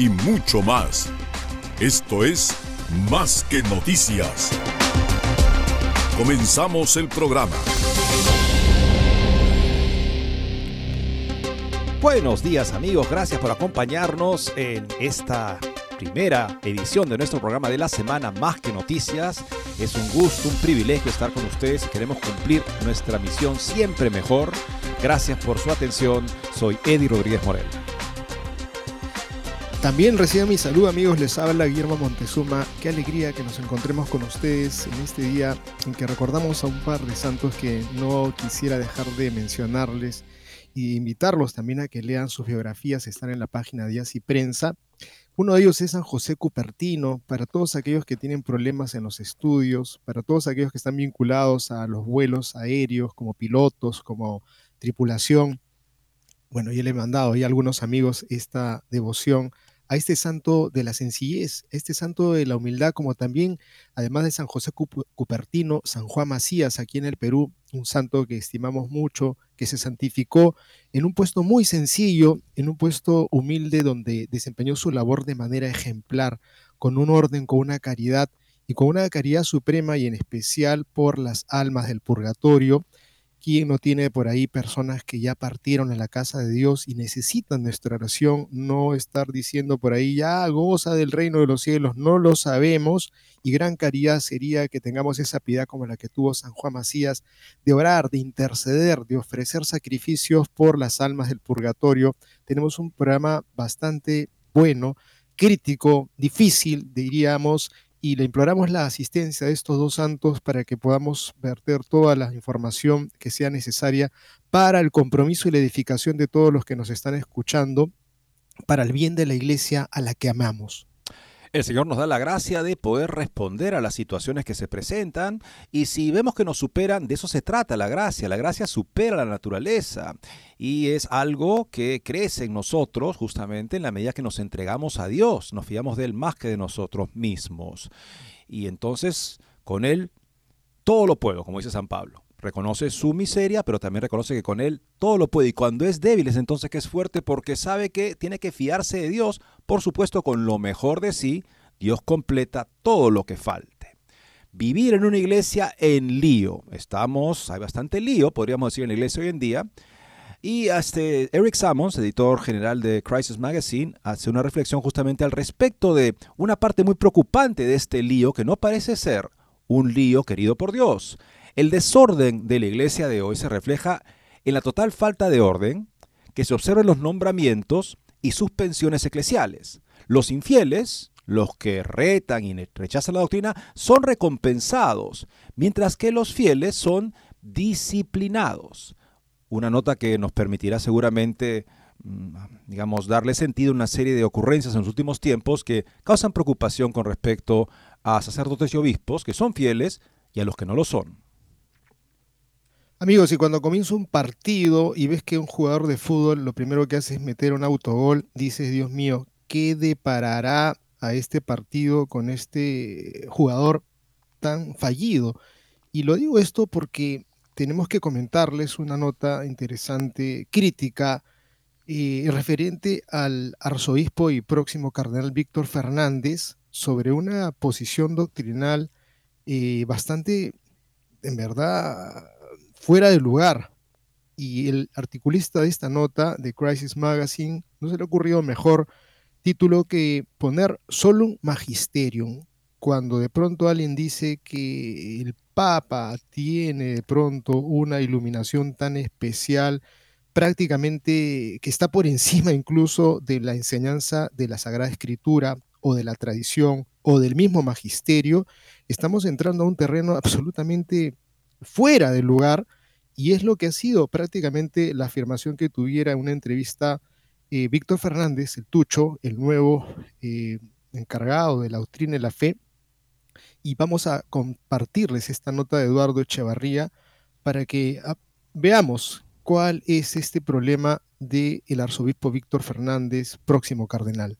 y mucho más. Esto es Más que noticias. Comenzamos el programa. Buenos días amigos, gracias por acompañarnos en esta primera edición de nuestro programa de la semana Más que Noticias. Es un gusto, un privilegio estar con ustedes. Queremos cumplir nuestra misión siempre mejor. Gracias por su atención. Soy Eddie Rodríguez Morel. También reciban mi saludo amigos, les habla Guillermo Montezuma. Qué alegría que nos encontremos con ustedes en este día en que recordamos a un par de santos que no quisiera dejar de mencionarles y invitarlos también a que lean sus biografías, están en la página Díaz y Prensa. Uno de ellos es San José Cupertino, para todos aquellos que tienen problemas en los estudios, para todos aquellos que están vinculados a los vuelos aéreos como pilotos, como tripulación. Bueno, yo le he mandado a algunos amigos esta devoción a este santo de la sencillez, este santo de la humildad, como también, además de San José Cupertino, San Juan Macías, aquí en el Perú, un santo que estimamos mucho, que se santificó en un puesto muy sencillo, en un puesto humilde donde desempeñó su labor de manera ejemplar, con un orden, con una caridad y con una caridad suprema y en especial por las almas del purgatorio, ¿Quién no tiene por ahí personas que ya partieron en la casa de Dios y necesitan nuestra oración? No estar diciendo por ahí, ya goza del reino de los cielos, no lo sabemos. Y gran caridad sería que tengamos esa piedad como la que tuvo San Juan Macías, de orar, de interceder, de ofrecer sacrificios por las almas del purgatorio. Tenemos un programa bastante bueno, crítico, difícil, diríamos, y le imploramos la asistencia de estos dos santos para que podamos verter toda la información que sea necesaria para el compromiso y la edificación de todos los que nos están escuchando, para el bien de la iglesia a la que amamos. El Señor nos da la gracia de poder responder a las situaciones que se presentan y si vemos que nos superan, de eso se trata la gracia. La gracia supera la naturaleza y es algo que crece en nosotros justamente en la medida que nos entregamos a Dios, nos fiamos de Él más que de nosotros mismos. Y entonces con Él todo lo puedo, como dice San Pablo reconoce su miseria, pero también reconoce que con él todo lo puede. Y cuando es débil es entonces que es fuerte porque sabe que tiene que fiarse de Dios. Por supuesto, con lo mejor de sí, Dios completa todo lo que falte. Vivir en una iglesia en lío. Estamos, hay bastante lío, podríamos decir, en la iglesia hoy en día. Y este Eric Sammons, editor general de Crisis Magazine, hace una reflexión justamente al respecto de una parte muy preocupante de este lío que no parece ser un lío querido por Dios. El desorden de la iglesia de hoy se refleja en la total falta de orden que se observa en los nombramientos y suspensiones eclesiales. Los infieles, los que retan y rechazan la doctrina, son recompensados, mientras que los fieles son disciplinados. Una nota que nos permitirá seguramente, mm, digamos, darle sentido a una serie de ocurrencias en los últimos tiempos que causan preocupación con respecto a sacerdotes y obispos que son fieles y a los que no lo son. Amigos, y cuando comienza un partido y ves que un jugador de fútbol lo primero que hace es meter un autogol, dices, Dios mío, ¿qué deparará a este partido con este jugador tan fallido? Y lo digo esto porque tenemos que comentarles una nota interesante, crítica, eh, referente al arzobispo y próximo cardenal Víctor Fernández sobre una posición doctrinal eh, bastante, en verdad, fuera de lugar. Y el articulista de esta nota de Crisis Magazine no se le ha ocurrido mejor título que poner solo un magisterium, cuando de pronto alguien dice que el Papa tiene de pronto una iluminación tan especial, prácticamente que está por encima incluso de la enseñanza de la Sagrada Escritura o de la tradición o del mismo magisterio, estamos entrando a un terreno absolutamente fuera del lugar y es lo que ha sido prácticamente la afirmación que tuviera en una entrevista eh, Víctor Fernández, el Tucho, el nuevo eh, encargado de la doctrina de la fe, y vamos a compartirles esta nota de Eduardo Echevarría para que ah, veamos cuál es este problema del arzobispo Víctor Fernández, próximo cardenal.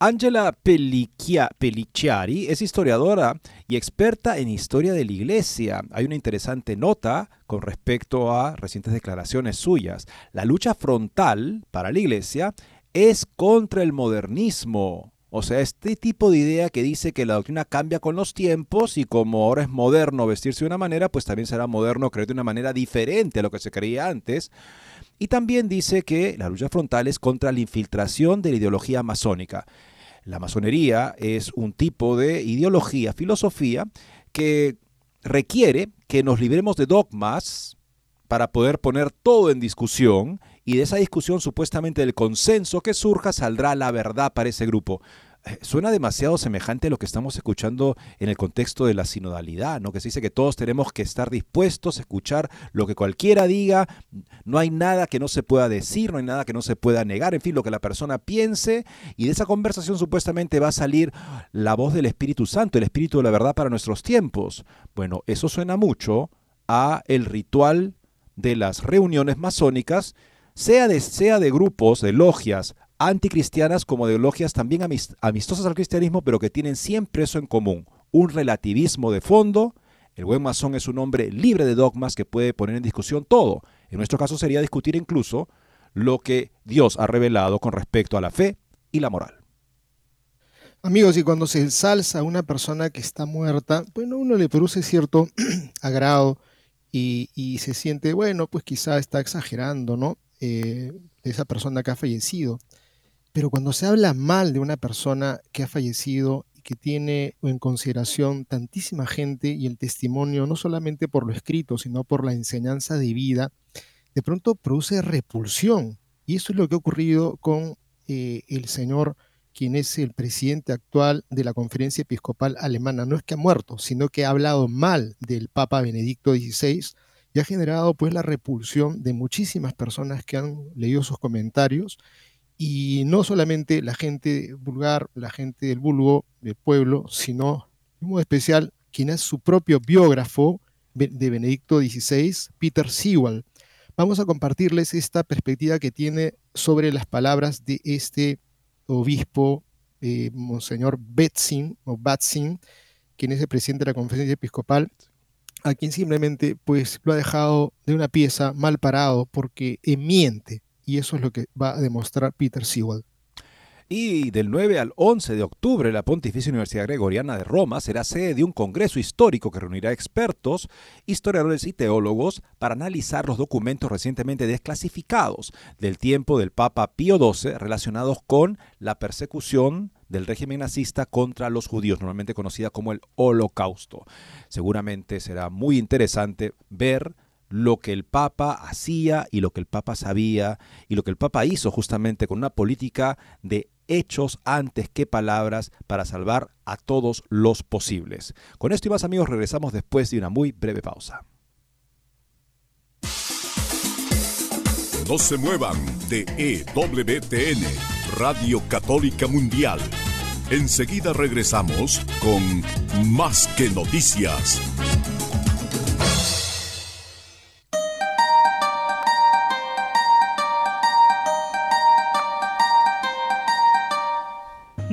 Angela Pellicciari es historiadora y experta en historia de la Iglesia. Hay una interesante nota con respecto a recientes declaraciones suyas. La lucha frontal para la Iglesia es contra el modernismo. O sea, este tipo de idea que dice que la doctrina cambia con los tiempos y como ahora es moderno vestirse de una manera, pues también será moderno creer de una manera diferente a lo que se creía antes. Y también dice que la lucha frontal es contra la infiltración de la ideología masónica. La masonería es un tipo de ideología, filosofía, que requiere que nos libremos de dogmas para poder poner todo en discusión y de esa discusión supuestamente del consenso que surja saldrá la verdad para ese grupo. Eh, suena demasiado semejante a lo que estamos escuchando en el contexto de la sinodalidad, ¿no? Que se dice que todos tenemos que estar dispuestos a escuchar lo que cualquiera diga, no hay nada que no se pueda decir, no hay nada que no se pueda negar, en fin, lo que la persona piense, y de esa conversación supuestamente va a salir la voz del Espíritu Santo, el Espíritu de la verdad para nuestros tiempos. Bueno, eso suena mucho a el ritual de las reuniones masónicas, sea de, sea de grupos, de logias anticristianas como de logias también amistosas al cristianismo, pero que tienen siempre eso en común, un relativismo de fondo. El buen masón es un hombre libre de dogmas que puede poner en discusión todo. En nuestro caso sería discutir incluso lo que Dios ha revelado con respecto a la fe y la moral. Amigos, y cuando se ensalza una persona que está muerta, bueno, uno le produce cierto agrado y, se siente, bueno, pues quizá está exagerando, ¿no? Eh, esa persona que ha fallecido. Pero cuando se habla mal de una persona que ha fallecido y que tiene en consideración tantísima gente y el testimonio, no solamente por lo escrito, sino por la enseñanza de vida, de pronto produce repulsión. Y eso es lo que ha ocurrido con eh, el señor, quien es el presidente actual de la conferencia episcopal alemana. No es que ha muerto, sino que ha hablado mal del Papa Benedicto XVI y ha generado pues la repulsión de muchísimas personas que han leído sus comentarios y no solamente la gente vulgar, la gente del vulgo, del pueblo, sino, en especial, quien es su propio biógrafo de Benedicto XVI, Peter Sewell. Vamos a compartirles esta perspectiva que tiene sobre las palabras de este obispo, eh, Monseñor Betzin, o Batzin, quien es el presidente de la conferencia episcopal, a quien simplemente pues lo ha dejado de una pieza mal parado porque miente y eso es lo que va a demostrar Peter Sewell. Y del 9 al 11 de octubre, la Pontificia Universidad Gregoriana de Roma será sede de un congreso histórico que reunirá expertos, historiadores y teólogos para analizar los documentos recientemente desclasificados del tiempo del Papa Pío XII relacionados con la persecución del régimen nazista contra los judíos, normalmente conocida como el Holocausto. Seguramente será muy interesante ver lo que el Papa hacía y lo que el Papa sabía y lo que el Papa hizo justamente con una política de hechos antes que palabras para salvar a todos los posibles. Con esto y más amigos regresamos después de una muy breve pausa. No se muevan de EWTN, Radio Católica Mundial. Enseguida regresamos con Más que Noticias.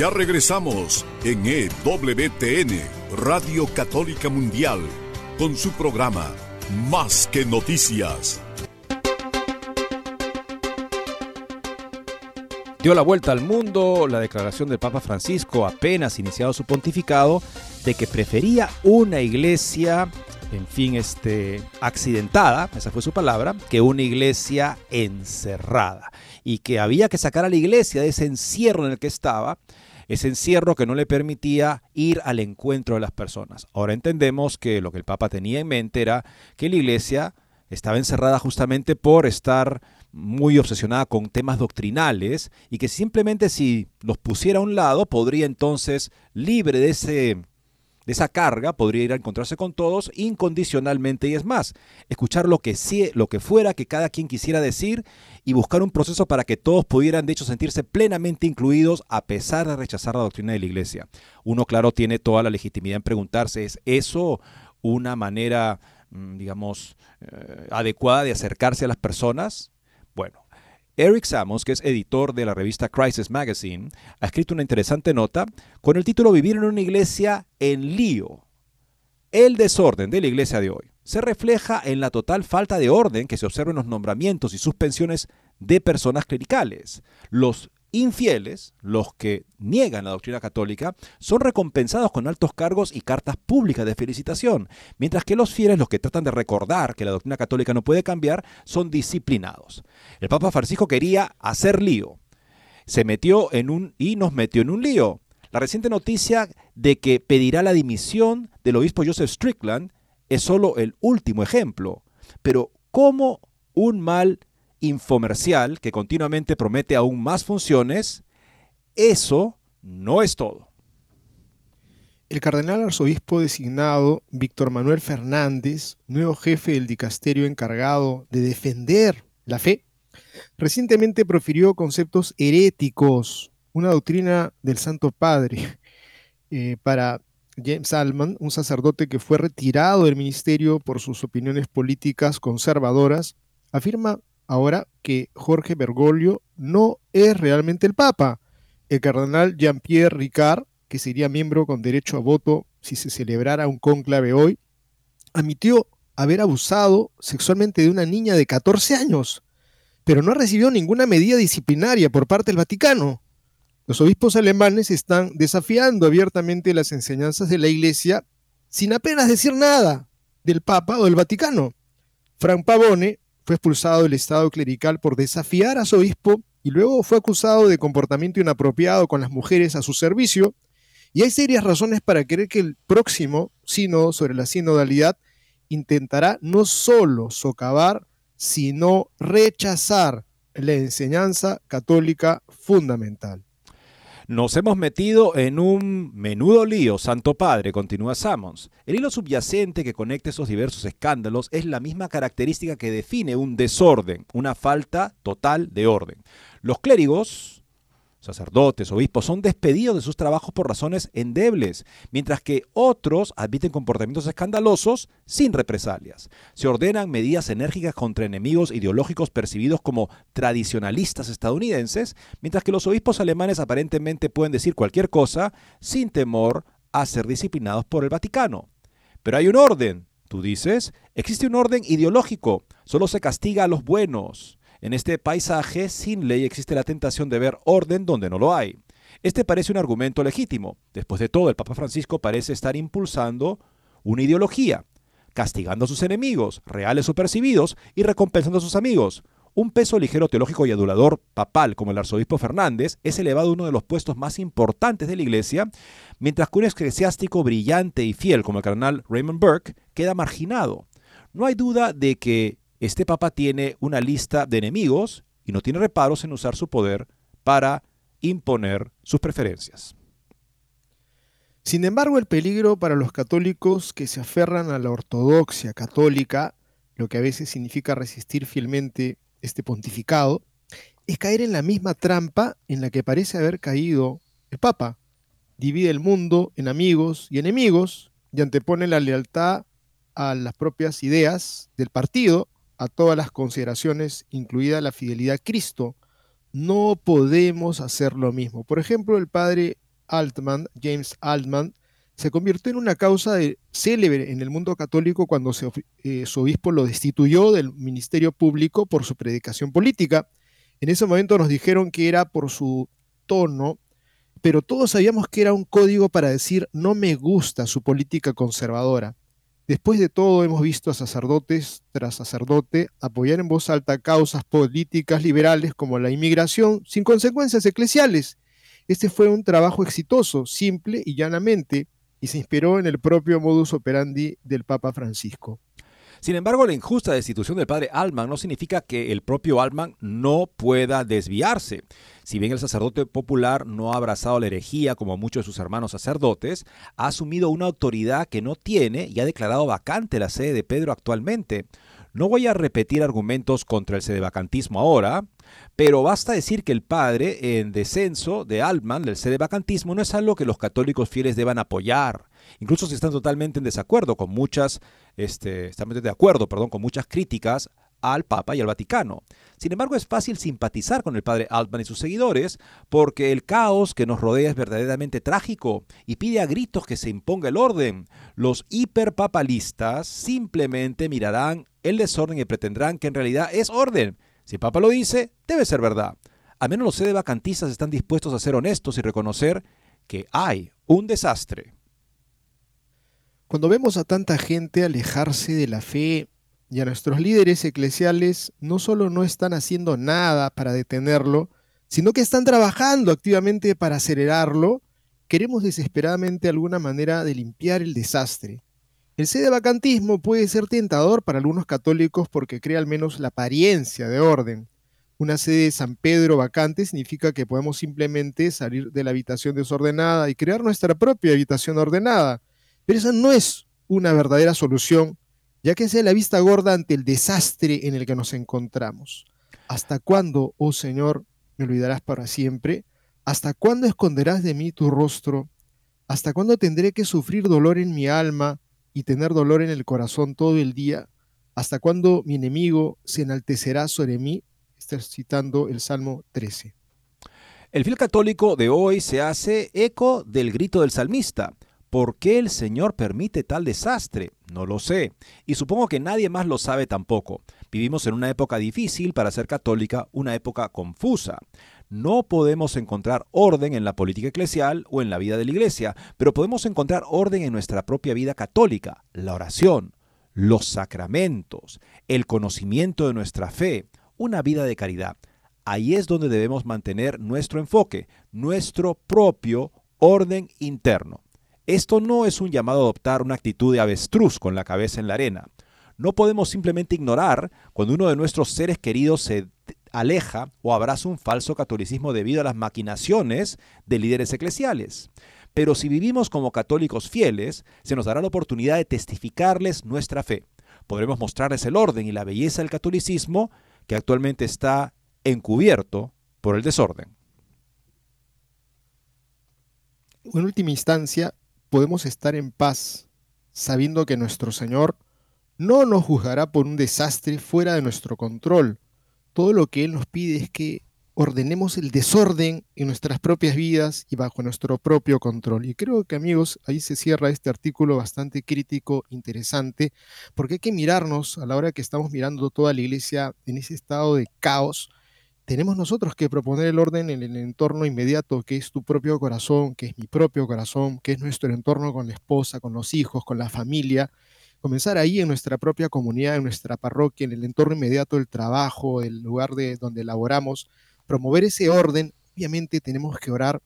Ya regresamos en EWTN, Radio Católica Mundial, con su programa Más que Noticias. Dio la vuelta al mundo la declaración del Papa Francisco, apenas iniciado su pontificado, de que prefería una iglesia, en fin, este, accidentada, esa fue su palabra, que una iglesia encerrada. Y que había que sacar a la iglesia de ese encierro en el que estaba ese encierro que no le permitía ir al encuentro de las personas. Ahora entendemos que lo que el Papa tenía en mente era que la iglesia estaba encerrada justamente por estar muy obsesionada con temas doctrinales y que simplemente si los pusiera a un lado podría entonces, libre de ese de esa carga podría ir a encontrarse con todos incondicionalmente y es más, escuchar lo que, lo que fuera que cada quien quisiera decir y buscar un proceso para que todos pudieran de hecho sentirse plenamente incluidos a pesar de rechazar la doctrina de la iglesia. Uno claro tiene toda la legitimidad en preguntarse, ¿es eso una manera, mm, digamos, eh, adecuada de acercarse a las personas? Bueno, Eric Samos, que es editor de la revista Crisis Magazine, ha escrito una interesante nota con el título Vivir en una iglesia en lío. El desorden de la iglesia de hoy se refleja en la total falta de orden que se observa en los nombramientos y suspensiones de personas clericales. Los infieles, los que niegan la doctrina católica, son recompensados con altos cargos y cartas públicas de felicitación, mientras que los fieles, los que tratan de recordar que la doctrina católica no puede cambiar, son disciplinados. El Papa Francisco quería hacer lío. Se metió en un y nos metió en un lío. La reciente noticia de que pedirá la dimisión del obispo Joseph Strickland es solo el último ejemplo. Pero ¿cómo un mal infomercial que continuamente promete aún más funciones, eso no es todo. El cardenal arzobispo designado Víctor Manuel Fernández, nuevo jefe del dicasterio encargado de defender la fe, recientemente profirió conceptos heréticos, una doctrina del Santo Padre, eh, para James Salman, un sacerdote que fue retirado del ministerio por sus opiniones políticas conservadoras, afirma ahora que Jorge Bergoglio no es realmente el Papa. El cardenal Jean-Pierre Ricard, que sería miembro con derecho a voto si se celebrara un cónclave hoy, admitió haber abusado sexualmente de una niña de 14 años, pero no recibió ninguna medida disciplinaria por parte del Vaticano. Los obispos alemanes están desafiando abiertamente las enseñanzas de la Iglesia sin apenas decir nada del Papa o del Vaticano. Frank Pavone, fue expulsado del Estado clerical por desafiar a su obispo y luego fue acusado de comportamiento inapropiado con las mujeres a su servicio. Y hay serias razones para creer que el próximo sínodo sobre la sinodalidad intentará no solo socavar, sino rechazar la enseñanza católica fundamental. Nos hemos metido en un menudo lío, Santo Padre, continúa Sammons. El hilo subyacente que conecta esos diversos escándalos es la misma característica que define un desorden, una falta total de orden. Los clérigos, sacerdotes, obispos, son despedidos de sus trabajos por razones endebles, mientras que otros admiten comportamientos escandalosos sin represalias. Se ordenan medidas enérgicas contra enemigos ideológicos percibidos como tradicionalistas estadounidenses, mientras que los obispos alemanes aparentemente pueden decir cualquier cosa sin temor a ser disciplinados por el Vaticano. Pero hay un orden, tú dices, existe un orden ideológico, solo se castiga a los buenos. En este paisaje sin ley existe la tentación de ver orden donde no lo hay. Este parece un argumento legítimo. Después de todo, el Papa Francisco parece estar impulsando una ideología, castigando a sus enemigos, reales o percibidos, y recompensando a sus amigos. Un peso ligero teológico y adulador papal como el arzobispo Fernández es elevado a uno de los puestos más importantes de la Iglesia, mientras que un eclesiástico brillante y fiel como el cardenal Raymond Burke queda marginado. No hay duda de que este papa tiene una lista de enemigos y no tiene reparos en usar su poder para imponer sus preferencias. Sin embargo, el peligro para los católicos que se aferran a la ortodoxia católica, lo que a veces significa resistir fielmente este pontificado, es caer en la misma trampa en la que parece haber caído el Papa. Divide el mundo en amigos y enemigos y antepone la lealtad a las propias ideas del partido, a todas las consideraciones, incluida la fidelidad a Cristo. No podemos hacer lo mismo. Por ejemplo, el padre Altman, James Altman, se convirtió en una causa célebre en el mundo católico cuando eh, su obispo lo destituyó del ministerio público por su predicación política. En ese momento nos dijeron que era por su tono, pero todos sabíamos que era un código para decir no me gusta su política conservadora. Después de todo, hemos visto a sacerdotes tras sacerdote apoyar en voz alta causas políticas liberales como la inmigración sin consecuencias eclesiales este fue un trabajo exitoso, simple y llanamente, y se inspiró en el propio modus operandi del Papa Francisco. Sin embargo, la injusta destitución del padre Altman no significa que el propio Altman no pueda desviarse. Si bien el sacerdote popular no ha abrazado la herejía como muchos de sus hermanos sacerdotes, ha asumido una autoridad que no tiene y ha declarado vacante la sede de Pedro actualmente. No voy a repetir argumentos contra el sedevacantismo ahora, pero basta decir que el padre en descenso de Altman, del sedevacantismo, no es algo que los católicos fieles deban apoyar. Incluso si están totalmente en desacuerdo con muchas, este, están de acuerdo, perdón, con muchas críticas al Papa y al Vaticano. Sin embargo, es fácil simpatizar con el padre Altman y sus seguidores porque el caos que nos rodea es verdaderamente trágico y pide a gritos que se imponga el orden. Los hiperpapalistas simplemente mirarán el desorden y pretendrán que en realidad es orden. Si el Papa lo dice, debe ser verdad. Al menos los sede vacantistas están dispuestos a ser honestos y reconocer que hay un desastre. Cuando vemos a tanta gente alejarse de la fe y a nuestros líderes eclesiales no solo no están haciendo nada para detenerlo, sino que están trabajando activamente para acelerarlo, queremos desesperadamente alguna manera de limpiar el desastre. El sede vacantismo puede ser tentador para algunos católicos porque crea al menos la apariencia de orden. Una sede de San Pedro vacante significa que podemos simplemente salir de la habitación desordenada y crear nuestra propia habitación ordenada. Pero esa no es una verdadera solución ya que sea la vista gorda ante el desastre en el que nos encontramos. ¿Hasta cuándo, oh Señor, me olvidarás para siempre? ¿Hasta cuándo esconderás de mí tu rostro? ¿Hasta cuándo tendré que sufrir dolor en mi alma y tener dolor en el corazón todo el día? ¿Hasta cuándo mi enemigo se enaltecerá sobre mí? Estás citando el Salmo 13. El fiel católico de hoy se hace eco del grito del salmista. ¿Por qué el Señor permite tal desastre? No lo sé, y supongo que nadie más lo sabe tampoco. Vivimos en una época difícil para ser católica, una época confusa. No podemos encontrar orden en la política eclesial o en la vida de la iglesia, pero podemos encontrar orden en nuestra propia vida católica, la oración, los sacramentos, el conocimiento de nuestra fe, una vida de caridad. Ahí es donde debemos mantener nuestro enfoque, nuestro propio orden interno. Esto no es un llamado a adoptar una actitud de avestruz con la cabeza en la arena. No podemos simplemente ignorar cuando uno de nuestros seres queridos se aleja o abraza un falso catolicismo debido a las maquinaciones de líderes eclesiales. Pero si vivimos como católicos fieles, se nos dará la oportunidad de testificarles nuestra fe. Podremos mostrarles el orden y la belleza del catolicismo que actualmente está encubierto por el desorden. En última instancia, podemos estar en paz sabiendo que nuestro Señor no nos juzgará por un desastre fuera de nuestro control. Todo lo que Él nos pide es que ordenemos el desorden en nuestras propias vidas y bajo nuestro propio control. Y creo que amigos, ahí se cierra este artículo bastante crítico, interesante, porque hay que mirarnos a la hora que estamos mirando toda la iglesia en ese estado de caos, tenemos nosotros que proponer el orden en el entorno inmediato, que es tu propio corazón, que es mi propio corazón, que es nuestro entorno con la esposa, con los hijos, con la familia. Comenzar ahí en nuestra propia comunidad, en nuestra parroquia, en el entorno inmediato del trabajo, el lugar de donde laboramos, promover ese orden. Obviamente tenemos que orar.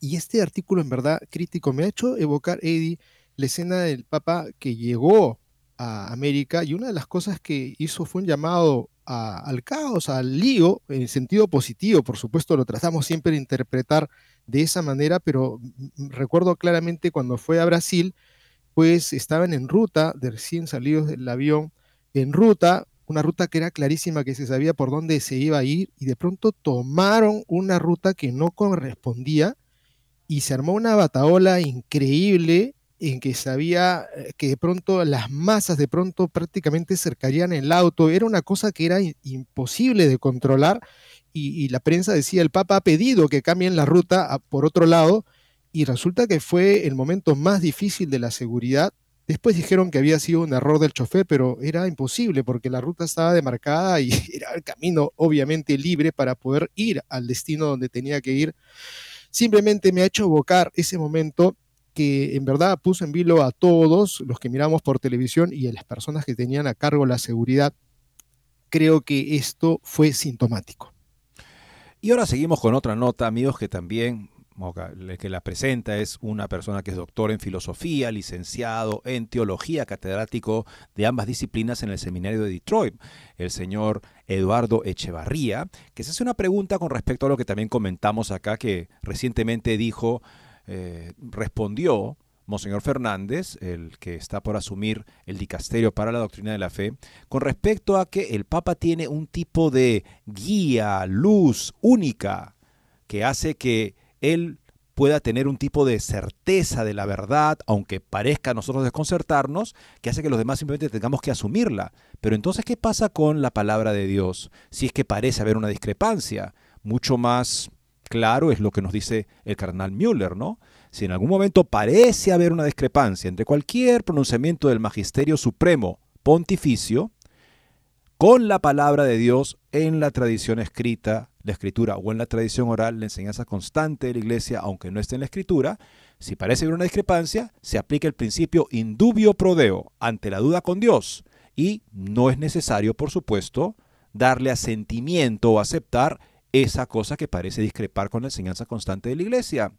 Y este artículo en verdad crítico me ha hecho evocar, Eddie, la escena del Papa que llegó a América y una de las cosas que hizo fue un llamado al caos, al lío, en sentido positivo, por supuesto, lo tratamos siempre de interpretar de esa manera, pero recuerdo claramente cuando fue a Brasil, pues estaban en ruta, de recién salidos del avión, en ruta, una ruta que era clarísima, que se sabía por dónde se iba a ir, y de pronto tomaron una ruta que no correspondía y se armó una bataola increíble en que sabía eh, que de pronto las masas de pronto prácticamente cercarían el auto, era una cosa que era imposible de controlar y, la prensa decía el Papa ha pedido que cambien la ruta por otro lado y resulta que fue el momento más difícil de la seguridad. Después dijeron que había sido un error del chofer, pero era imposible porque la ruta estaba demarcada y era el camino obviamente libre para poder ir al destino donde tenía que ir. Simplemente me ha hecho evocar ese momento que en verdad puso en vilo a todos los que miramos por televisión y a las personas que tenían a cargo la seguridad. Creo que esto fue sintomático. Y ahora seguimos con otra nota, amigos, que también que la presenta es una persona que es doctor en filosofía, licenciado en teología, catedrático de ambas disciplinas en el seminario de Detroit, el señor Eduardo Echevarría, que se hace una pregunta con respecto a lo que también comentamos acá, que recientemente dijo eh, respondió Monseñor Fernández, el que está por asumir el dicasterio para la doctrina de la fe, con respecto a que el Papa tiene un tipo de guía, luz única, que hace que él pueda tener un tipo de certeza de la verdad, aunque parezca a nosotros desconcertarnos, que hace que los demás simplemente tengamos que asumirla. Pero entonces, ¿qué pasa con la palabra de Dios? Si es que parece haber una discrepancia, mucho más claro es lo que nos dice el carnal Müller, ¿no? Si en algún momento parece haber una discrepancia entre cualquier pronunciamiento del Magisterio Supremo Pontificio con la palabra de Dios en la tradición escrita, la escritura o en la tradición oral, la enseñanza constante de la iglesia, aunque no esté en la escritura, si parece haber una discrepancia, se aplica el principio indubio prodeo ante la duda con Dios y no es necesario, por supuesto, darle asentimiento o aceptar esa cosa que parece discrepar con la enseñanza constante de la Iglesia.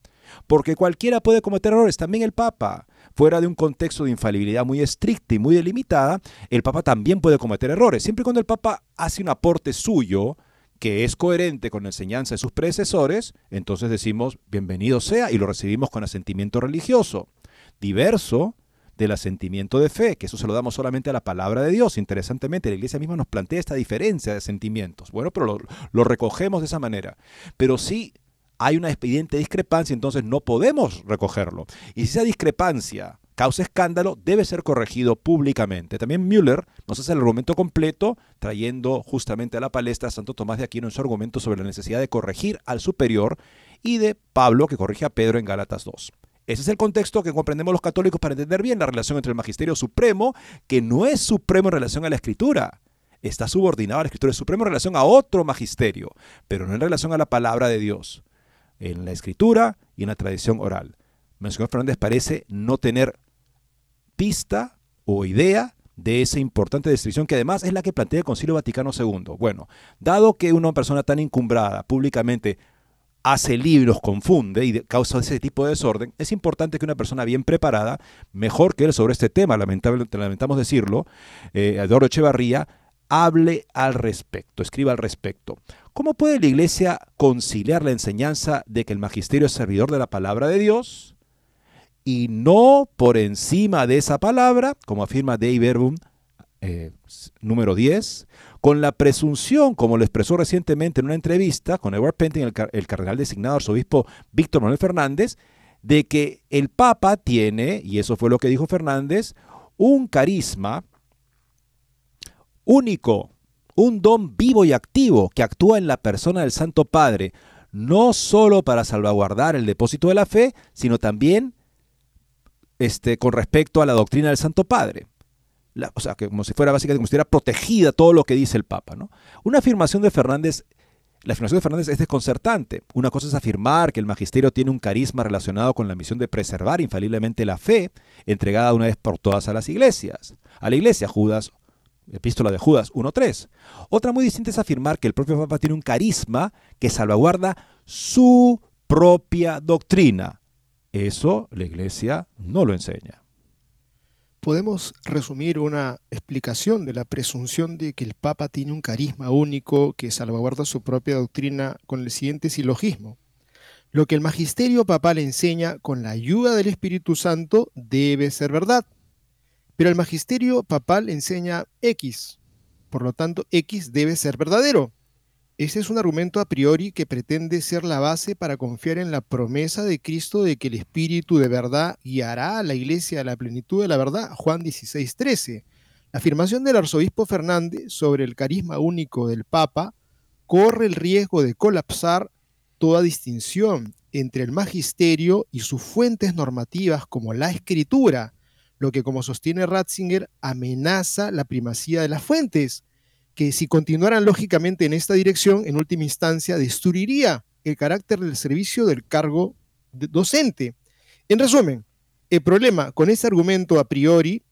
Porque cualquiera puede cometer errores, también el Papa. Fuera de un contexto de infalibilidad muy estricta y muy delimitada, el Papa también puede cometer errores. Siempre y cuando el Papa hace un aporte suyo que es coherente con la enseñanza de sus predecesores, entonces decimos bienvenido sea y lo recibimos con asentimiento religioso. Diverso del asentimiento de fe, que eso se lo damos solamente a la palabra de Dios. Interesantemente, la iglesia misma nos plantea esta diferencia de sentimientos. Bueno, pero lo, recogemos de esa manera. Pero si hay una expediente discrepancia, entonces no podemos recogerlo. Y si esa discrepancia causa escándalo, debe ser corregido públicamente. También Müller nos hace el argumento completo, trayendo justamente a la palestra a Santo Tomás de Aquino en su argumento sobre la necesidad de corregir al superior y de Pablo que corrige a Pedro en Gálatas 2. Ese es el contexto que comprendemos los católicos para entender bien la relación entre el magisterio supremo, que no es supremo en relación a la escritura. Está subordinado a la escritura, es supremo en relación a otro magisterio, pero no en relación a la palabra de Dios, en la escritura y en la tradición oral. Monseñor Fernández parece no tener pista o idea de esa importante distinción que además es la que plantea el Concilio Vaticano II. Bueno, dado que una persona tan encumbrada públicamente hace libros, confunde y causa ese tipo de desorden, es importante que una persona bien preparada, mejor que él sobre este tema, lamentablemente lamentamos decirlo, eh, Eduardo Echevarría, hable al respecto, escriba al respecto. ¿Cómo puede la Iglesia conciliar la enseñanza de que el magisterio es servidor de la palabra de Dios y no por encima de esa palabra, como afirma Dave Verbum, eh, número 10, con la presunción, como lo expresó recientemente en una entrevista con Edward Penting, el, cardenal designado arzobispo Víctor Manuel Fernández, de que el Papa tiene, y eso fue lo que dijo Fernández, un carisma único, un don vivo y activo que actúa en la persona del Santo Padre, no solo para salvaguardar el depósito de la fe, sino también este, con respecto a la doctrina del Santo Padre o sea, que como si fuera básicamente como si estuviera protegida todo lo que dice el Papa. ¿no? Una afirmación de Fernández, la afirmación de Fernández es desconcertante. Una cosa es afirmar que el magisterio tiene un carisma relacionado con la misión de preservar infaliblemente la fe, entregada una vez por todas a las iglesias. A la iglesia, Judas, epístola de Judas 1.3. Otra muy distinta es afirmar que el propio Papa tiene un carisma que salvaguarda su propia doctrina. Eso la iglesia no lo enseña. Podemos resumir una explicación de la presunción de que el Papa tiene un carisma único que salvaguarda su propia doctrina con el siguiente silogismo. Lo que el magisterio papal enseña con la ayuda del Espíritu Santo debe ser verdad, pero el magisterio papal enseña X, por lo tanto X debe ser verdadero. Ese es un argumento a priori que pretende ser la base para confiar en la promesa de Cristo de que el Espíritu de verdad guiará a la iglesia a la plenitud de la verdad, Juan 16, 13. La afirmación del arzobispo Fernández sobre el carisma único del Papa corre el riesgo de colapsar toda distinción entre el magisterio y sus fuentes normativas como la escritura, lo que como sostiene Ratzinger amenaza la primacía de las fuentes que si continuaran lógicamente en esta dirección, en última instancia, destruiría el carácter del servicio del cargo docente. En resumen, el problema con ese argumento a priori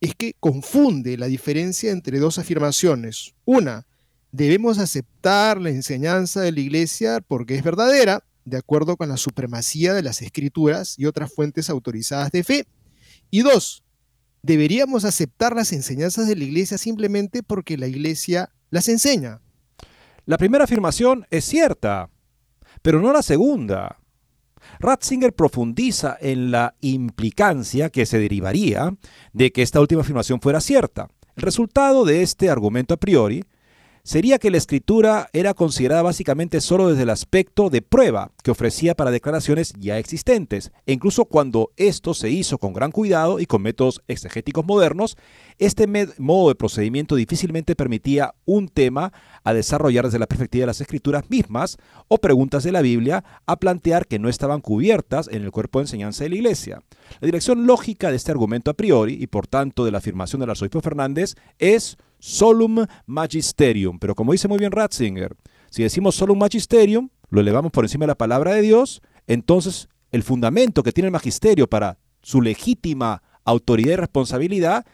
es que confunde la diferencia entre dos afirmaciones. Una, debemos aceptar la enseñanza de la Iglesia porque es verdadera, de acuerdo con la supremacía de las escrituras y otras fuentes autorizadas de fe. Y dos, deberíamos aceptar las enseñanzas de la iglesia simplemente porque la iglesia las enseña. La primera afirmación es cierta, pero no la segunda. Ratzinger profundiza en la implicancia que se derivaría de que esta última afirmación fuera cierta. El resultado de este argumento a priori sería que la escritura era considerada básicamente solo desde el aspecto de prueba que ofrecía para declaraciones ya existentes, e incluso cuando esto se hizo con gran cuidado y con métodos exegéticos modernos, este modo de procedimiento difícilmente permitía un tema a desarrollar desde la perspectiva de las escrituras mismas o preguntas de la Biblia a plantear que no estaban cubiertas en el cuerpo de enseñanza de la Iglesia. La dirección lógica de este argumento a priori y por tanto de la afirmación del arzobispo Fernández es solum magisterium. Pero como dice muy bien Ratzinger, si decimos solum magisterium, lo elevamos por encima de la palabra de Dios, entonces el fundamento que tiene el magisterio para su legítima autoridad y responsabilidad,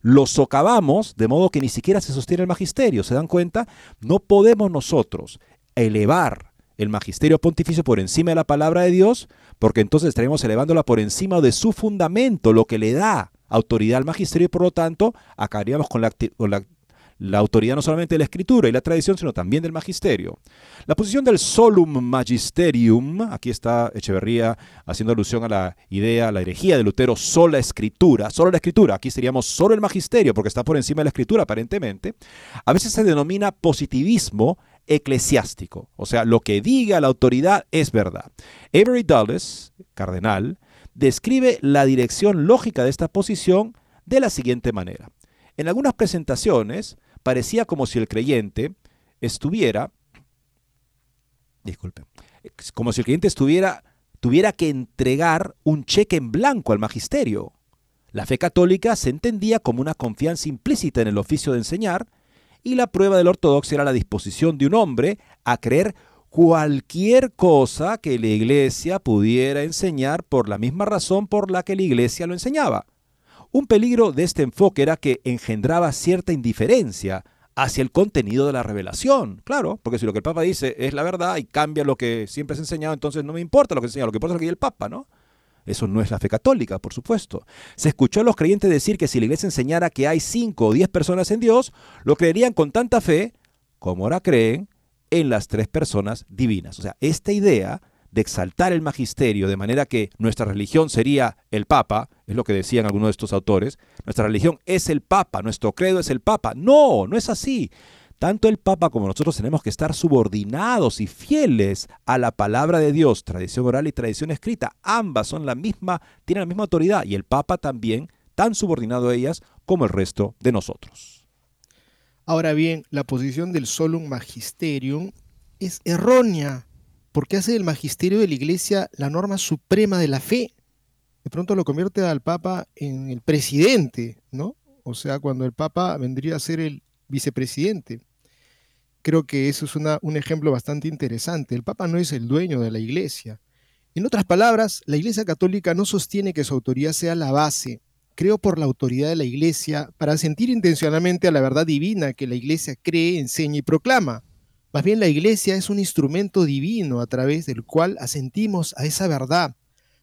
lo socavamos de modo que ni siquiera se sostiene el magisterio. ¿Se dan cuenta? No podemos nosotros elevar el magisterio pontificio por encima de la palabra de Dios, porque entonces estaremos elevándola por encima de su fundamento, lo que le da autoridad al magisterio y por lo tanto acabaríamos con la, la, autoridad no solamente de la escritura y la tradición, sino también del magisterio. La posición del solum magisterium, aquí está Echeverría haciendo alusión a la idea, a la herejía de Lutero, sola escritura, solo la escritura, aquí seríamos solo el magisterio porque está por encima de la escritura aparentemente, a veces se denomina positivismo eclesiástico, o sea, lo que diga la autoridad es verdad. Avery Dulles, cardenal, describe la dirección lógica de esta posición de la siguiente manera. En algunas presentaciones parecía como si el creyente estuviera, disculpe, como si el creyente estuviera, tuviera que entregar un cheque en blanco al magisterio. La fe católica se entendía como una confianza implícita en el oficio de enseñar y la prueba del ortodoxo era la disposición de un hombre a creer cualquier cosa que la iglesia pudiera enseñar por la misma razón por la que la iglesia lo enseñaba. Un peligro de este enfoque era que engendraba cierta indiferencia hacia el contenido de la revelación. Claro, porque si lo que el Papa dice es la verdad y cambia lo que siempre se ha enseñado, entonces no me importa lo que enseña, lo que importa es lo que dice el Papa, ¿no? Eso no es la fe católica, por supuesto. Se escuchó a los creyentes decir que si la iglesia enseñara que hay cinco o diez personas en Dios, lo creerían con tanta fe como ahora creen en las tres personas divinas. O sea, esta idea de exaltar el magisterio de manera que nuestra religión sería el Papa, es lo que decían algunos de estos autores, nuestra religión es el Papa, nuestro credo es el Papa. No, no es así. Tanto el Papa como nosotros tenemos que estar subordinados y fieles a la palabra de Dios, tradición oral y tradición escrita. Ambas son la misma, tienen la misma autoridad y el Papa también tan subordinado a ellas como el resto de nosotros. Ahora bien, la posición del solum magisterium es errónea, porque hace del magisterio de la Iglesia la norma suprema de la fe. De pronto lo convierte al Papa en el presidente, ¿no? O sea, cuando el Papa vendría a ser el vicepresidente. Creo que eso es un ejemplo bastante interesante. El Papa no es el dueño de la Iglesia. En otras palabras, la Iglesia Católica no sostiene que su autoridad sea la base, creo por la autoridad de la Iglesia para sentir intencionalmente a la verdad divina que la Iglesia cree, enseña y proclama. Más bien la Iglesia es un instrumento divino a través del cual asentimos a esa verdad.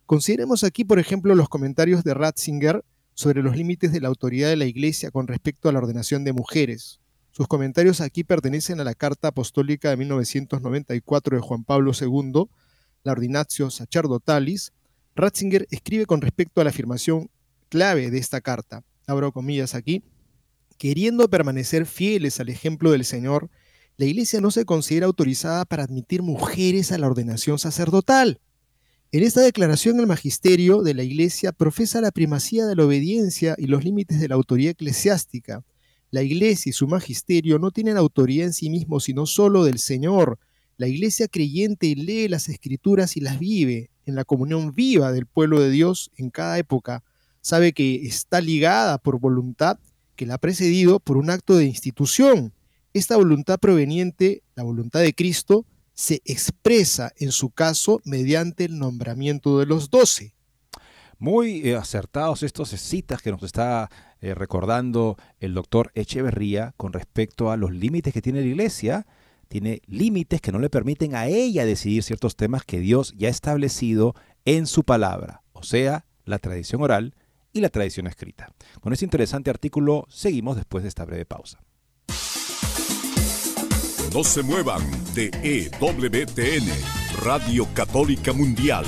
Consideremos aquí, por ejemplo, los comentarios de Ratzinger sobre los límites de la autoridad de la Iglesia con respecto a la ordenación de mujeres. Sus comentarios aquí pertenecen a la Carta Apostólica de 1994 de Juan Pablo II, la Ordinatio Sacerdotalis. Ratzinger escribe con respecto a la afirmación clave de esta carta, abro comillas aquí, queriendo permanecer fieles al ejemplo del Señor, la Iglesia no se considera autorizada para admitir mujeres a la ordenación sacerdotal. En esta declaración el magisterio de la Iglesia profesa la primacía de la obediencia y los límites de la autoridad eclesiástica. La Iglesia y su magisterio no tienen autoridad en sí mismos, sino solo del Señor. La Iglesia creyente lee las escrituras y las vive en la comunión viva del pueblo de Dios en cada época. Sabe que está ligada por voluntad que la ha precedido por un acto de institución. Esta voluntad proveniente, la voluntad de Cristo, se expresa en su caso mediante el nombramiento de los doce. Muy eh, acertados estos citas que nos está eh, recordando el doctor Echeverría con respecto a los límites que tiene la iglesia. Tiene límites que no le permiten a ella decidir ciertos temas que Dios ya ha establecido en su palabra, o sea, la tradición oral y la tradición escrita. Con este interesante artículo seguimos después de esta breve pausa. No se muevan de EWTN, Radio Católica Mundial.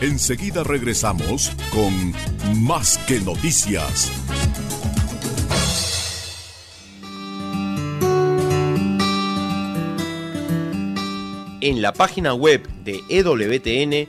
Enseguida regresamos con Más que Noticias. En la página web de EWTN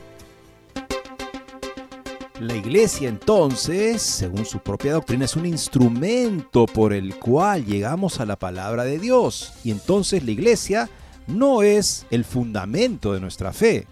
La iglesia entonces, según su propia doctrina, es un instrumento por el cual llegamos a la palabra de Dios. Y entonces la iglesia no es el fundamento de nuestra fe.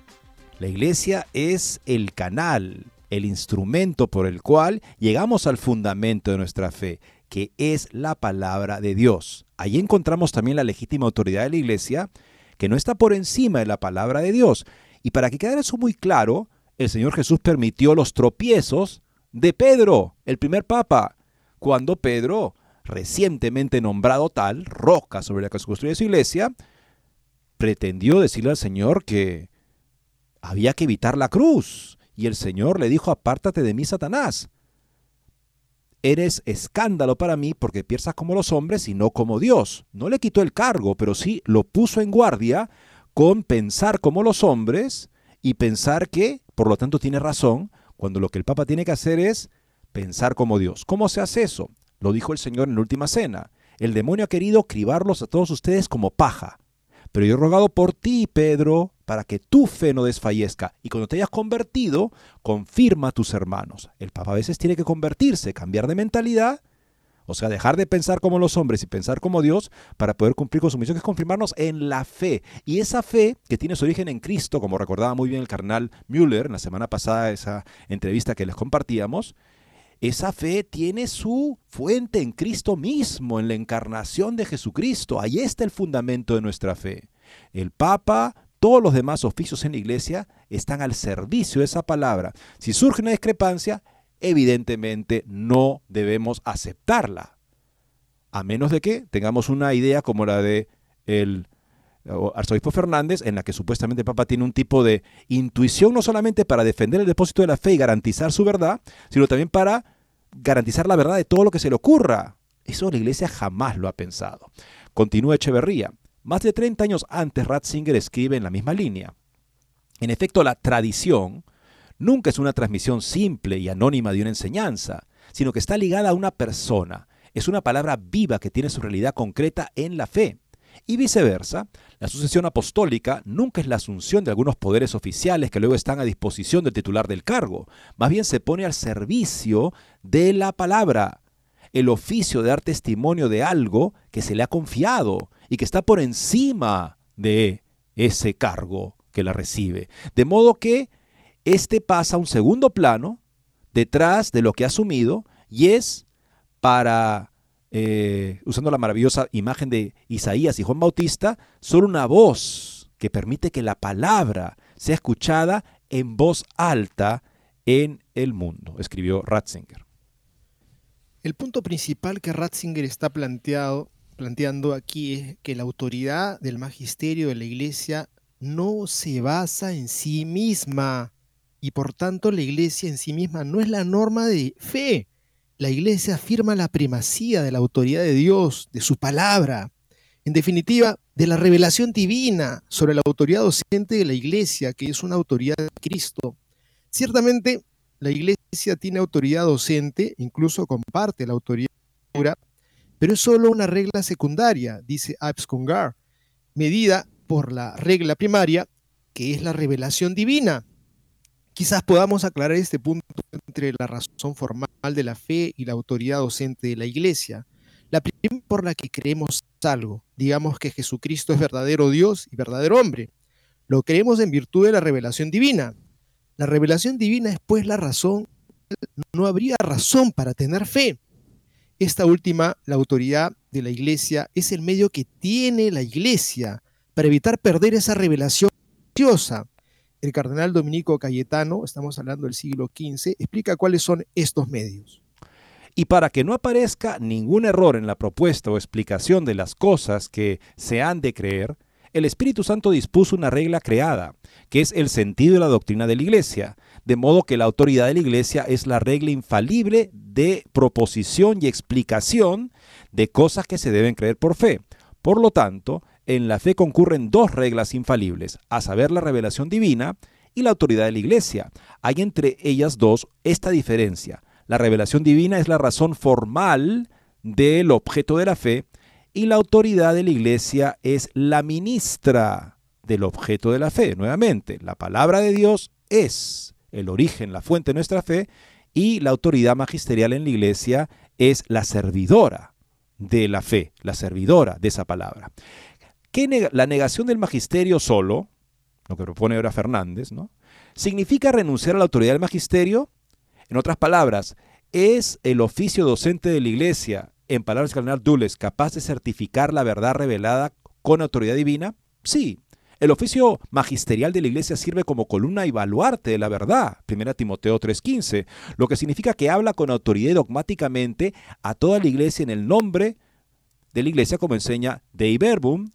La iglesia es el canal, el instrumento por el cual llegamos al fundamento de nuestra fe, que es la palabra de Dios. Ahí encontramos también la legítima autoridad de la iglesia, que no está por encima de la palabra de Dios. Y para que quede eso muy claro, el Señor Jesús permitió los tropiezos de Pedro, el primer papa, cuando Pedro, recientemente nombrado tal, roca sobre la que se construye su iglesia, pretendió decirle al Señor que había que evitar la cruz. Y el Señor le dijo, apártate de mí, Satanás. Eres escándalo para mí porque piensas como los hombres y no como Dios. No le quitó el cargo, pero sí lo puso en guardia con pensar como los hombres y pensar que por lo tanto, tiene razón cuando lo que el Papa tiene que hacer es pensar como Dios. ¿Cómo se hace eso? Lo dijo el Señor en la última cena. El demonio ha querido cribarlos a todos ustedes como paja. Pero yo he rogado por ti, Pedro, para que tu fe no desfallezca. Y cuando te hayas convertido, confirma a tus hermanos. El Papa a veces tiene que convertirse, cambiar de mentalidad o sea, dejar de pensar como los hombres y pensar como Dios para poder cumplir con su misión, que es confirmarnos en la fe. Y esa fe que tiene su origen en Cristo, como recordaba muy bien el carnal Müller en la semana pasada, esa entrevista que les compartíamos, esa fe tiene su fuente en Cristo mismo, en la encarnación de Jesucristo. Ahí está el fundamento de nuestra fe. El Papa, todos los demás oficios en la iglesia están al servicio de esa palabra. Si surge una discrepancia, evidentemente no debemos aceptarla. a menos de que tengamos una idea como la de el arzobispo Fernández, en la que supuestamente el Papa tiene un tipo de intuición no solamente para defender el depósito de la fe y garantizar su verdad, sino también para garantizar la verdad de todo lo que se le ocurra. Eso la Iglesia jamás lo ha pensado. Continúa Echeverría. Más de 30 años antes, Ratzinger escribe en la misma línea. En efecto, la tradición nunca es una transmisión simple y anónima de una enseñanza, sino que está ligada a una persona. Es una palabra viva que tiene su realidad concreta en la fe. Y viceversa, la sucesión apostólica nunca es la asunción de algunos poderes oficiales que luego están a disposición del titular del cargo, más bien se pone al servicio de la palabra, el oficio de dar testimonio de algo que se le ha confiado y que está por encima de ese cargo que la recibe. De modo que éste pasa a un segundo plano detrás de lo que ha asumido y es para, eh, usando la maravillosa imagen de Isaías y Juan Bautista, solo una voz que permite que la palabra sea escuchada en voz alta en el mundo, escribió Ratzinger. El punto principal que Ratzinger está planteado, planteando aquí es que la autoridad del magisterio de la iglesia no se basa en sí misma y por tanto la iglesia en sí misma no es la norma de fe. La iglesia afirma la primacía de la autoridad de Dios, de su palabra, en definitiva, de la revelación divina sobre la autoridad docente de la iglesia, que es una autoridad de Cristo. Ciertamente, la iglesia tiene autoridad docente, incluso comparte la autoridad, pero es solo una regla secundaria, dice Abscongar, medida por la regla primaria, que es la revelación divina. Quizás podamos aclarar este punto entre la razón formal de la fe y la autoridad docente de la iglesia. La primera por la que creemos algo, digamos que Jesucristo es verdadero Dios y verdadero hombre. Lo creemos en virtud de la revelación divina. La revelación divina es pues la razón, no habría razón para tener fe. Esta última, la autoridad de la iglesia, es el medio que tiene la iglesia para evitar perder esa revelación preciosa. El cardenal Dominico Cayetano, estamos hablando del siglo XV, explica cuáles son estos medios. Y para que no aparezca ningún error en la propuesta o explicación de las cosas que se han de creer, el Espíritu Santo dispuso una regla creada, que es el sentido de la doctrina de la Iglesia, de modo que la autoridad de la Iglesia es la regla infalible de proposición y explicación de cosas que se deben creer por fe. Por lo tanto, en la fe concurren dos reglas infalibles, a saber la revelación divina y la autoridad de la Iglesia. Hay entre ellas dos esta diferencia. La revelación divina es la razón formal del objeto de la fe y la autoridad de la iglesia es la ministra del objeto de la fe. Nuevamente, la palabra de Dios es el origen, la fuente de nuestra fe y la autoridad magisterial en la iglesia es la servidora de la fe, la servidora de esa palabra. ¿Qué la negación del magisterio solo, lo que propone ahora Fernández, ¿no? ¿Significa renunciar a la autoridad del magisterio? En otras palabras, ¿es el oficio docente de la iglesia en palabras del cardenal Dulles, capaz de certificar la verdad revelada con autoridad divina? Sí. El oficio magisterial de la iglesia sirve como columna y baluarte de la verdad, 1 Timoteo 3:15, lo que significa que habla con autoridad y dogmáticamente a toda la iglesia en el nombre de la iglesia, como enseña Dei Verbum,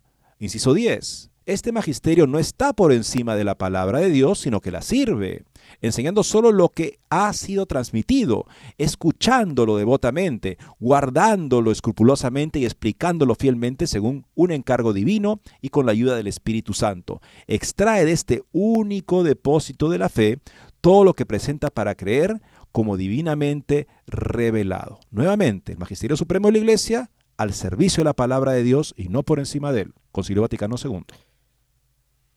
inciso 10. Este magisterio no está por encima de la palabra de Dios, sino que la sirve enseñando solo lo que ha sido transmitido, escuchándolo devotamente, guardándolo escrupulosamente y explicándolo fielmente según un encargo divino y con la ayuda del Espíritu Santo. Extrae de este único depósito de la fe todo lo que presenta para creer como divinamente revelado. Nuevamente, el Magisterio Supremo de la Iglesia al servicio de la palabra de Dios y no por encima de él. Concilio Vaticano II.